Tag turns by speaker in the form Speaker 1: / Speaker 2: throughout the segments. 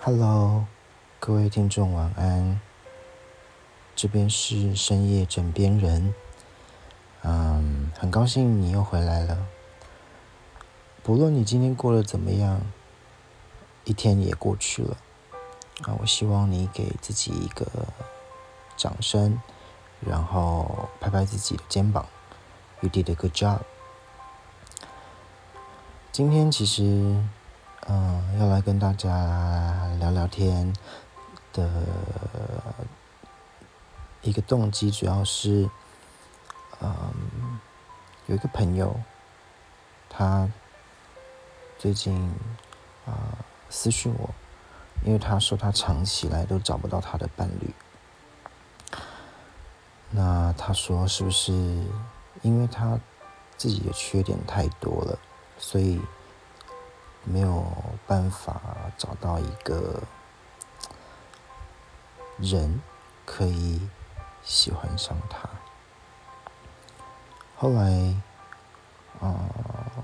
Speaker 1: Hello，各位听众晚安。这边是深夜枕边人，嗯，很高兴你又回来了。不论你今天过得怎么样，一天也过去了。啊，我希望你给自己一个掌声，然后拍拍自己的肩膀。You did a good job。今天其实。嗯，要来跟大家聊聊天的一个动机，主要是，嗯，有一个朋友，他最近啊私讯我，因为他说他长期来都找不到他的伴侣，那他说是不是因为他自己的缺点太多了，所以。没有办法找到一个人可以喜欢上他。后来，啊，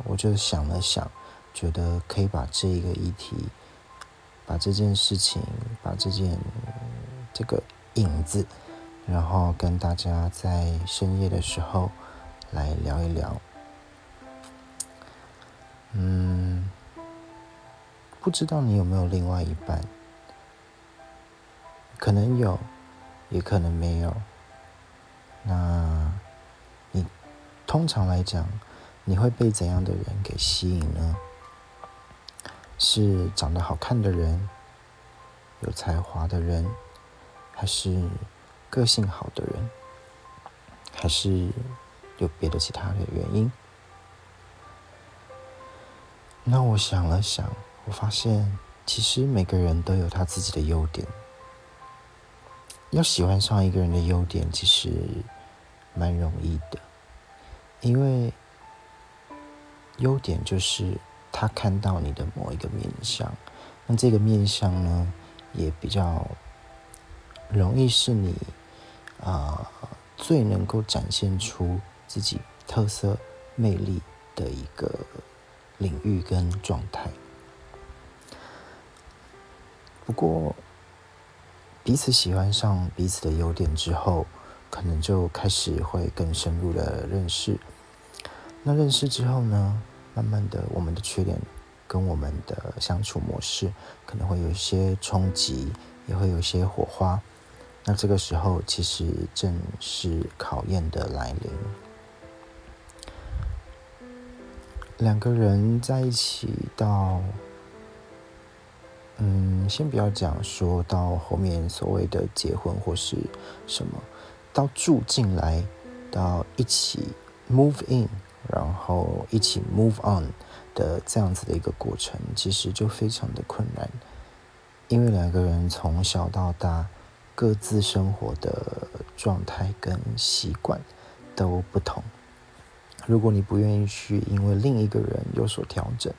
Speaker 1: 我就想了想，觉得可以把这一个议题，把这件事情，把这件这个影子，然后跟大家在深夜的时候来聊一聊。嗯。不知道你有没有另外一半？可能有，也可能没有。那，你通常来讲，你会被怎样的人给吸引呢？是长得好看的人，有才华的人，还是个性好的人，还是有别的其他的原因？那我想了想。我发现，其实每个人都有他自己的优点。要喜欢上一个人的优点，其实蛮容易的，因为优点就是他看到你的某一个面相，那这个面相呢，也比较容易是你啊最能够展现出自己特色魅力的一个领域跟状态。不过，彼此喜欢上彼此的优点之后，可能就开始会更深入的认识。那认识之后呢，慢慢的，我们的缺点跟我们的相处模式可能会有一些冲击，也会有一些火花。那这个时候，其实正是考验的来临。两个人在一起到。嗯，先不要讲，说到后面所谓的结婚或是什么，到住进来，到一起 move in，然后一起 move on 的这样子的一个过程，其实就非常的困难，因为两个人从小到大各自生活的状态跟习惯都不同，如果你不愿意去因为另一个人有所调整，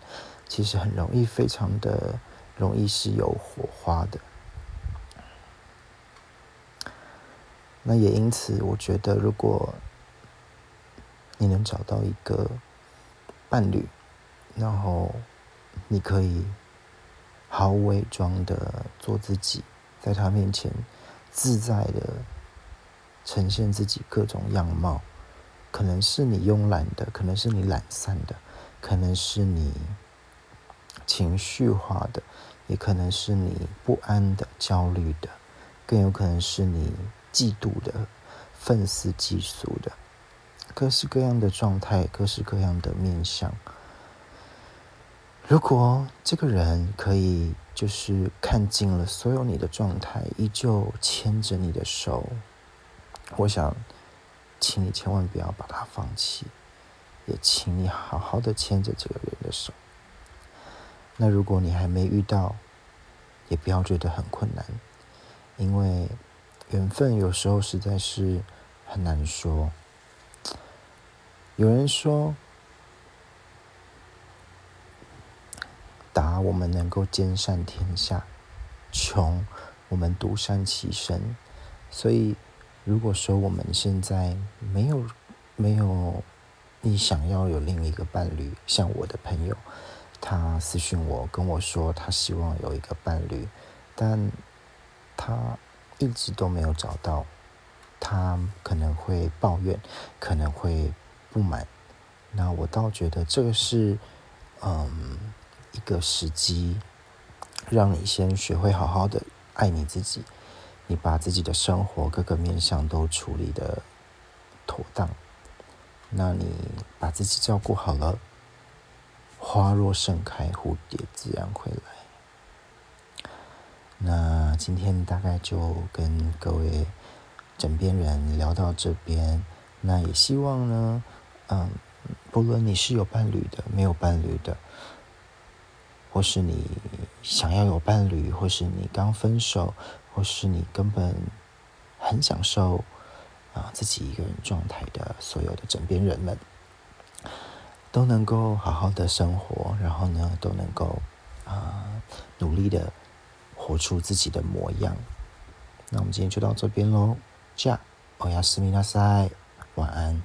Speaker 1: 其实很容易非常的。容易是有火花的，那也因此，我觉得如果你能找到一个伴侣，然后你可以毫无伪装的做自己，在他面前自在的呈现自己各种样貌，可能是你慵懒的，可能是你懒散的，可能是你。情绪化的，也可能是你不安的、焦虑的，更有可能是你嫉妒的、愤世嫉俗的，各式各样的状态，各式各样的面相。如果这个人可以就是看尽了所有你的状态，依旧牵着你的手，我想，请你千万不要把他放弃，也请你好好的牵着这个人的手。那如果你还没遇到，也不要觉得很困难，因为缘分有时候实在是很难说。有人说，达我们能够兼善天下，穷我们独善其身。所以，如果说我们现在没有没有你想要有另一个伴侣，像我的朋友。他私讯我跟我说他希望有一个伴侣，但他一直都没有找到，他可能会抱怨，可能会不满。那我倒觉得这个是，嗯，一个时机，让你先学会好好的爱你自己，你把自己的生活各个面向都处理的妥当，那你把自己照顾好了，花若盛开，蝴蝶自然会来。那今天大概就跟各位枕边人聊到这边，那也希望呢，嗯。不论你是有伴侣的，没有伴侣的，或是你想要有伴侣，或是你刚分手，或是你根本很享受啊自己一个人状态的所有的枕边人们，都能够好好的生活，然后呢，都能够啊努力的活出自己的模样。那我们今天就到这边喽，加，欧亚斯密拉塞，晚安。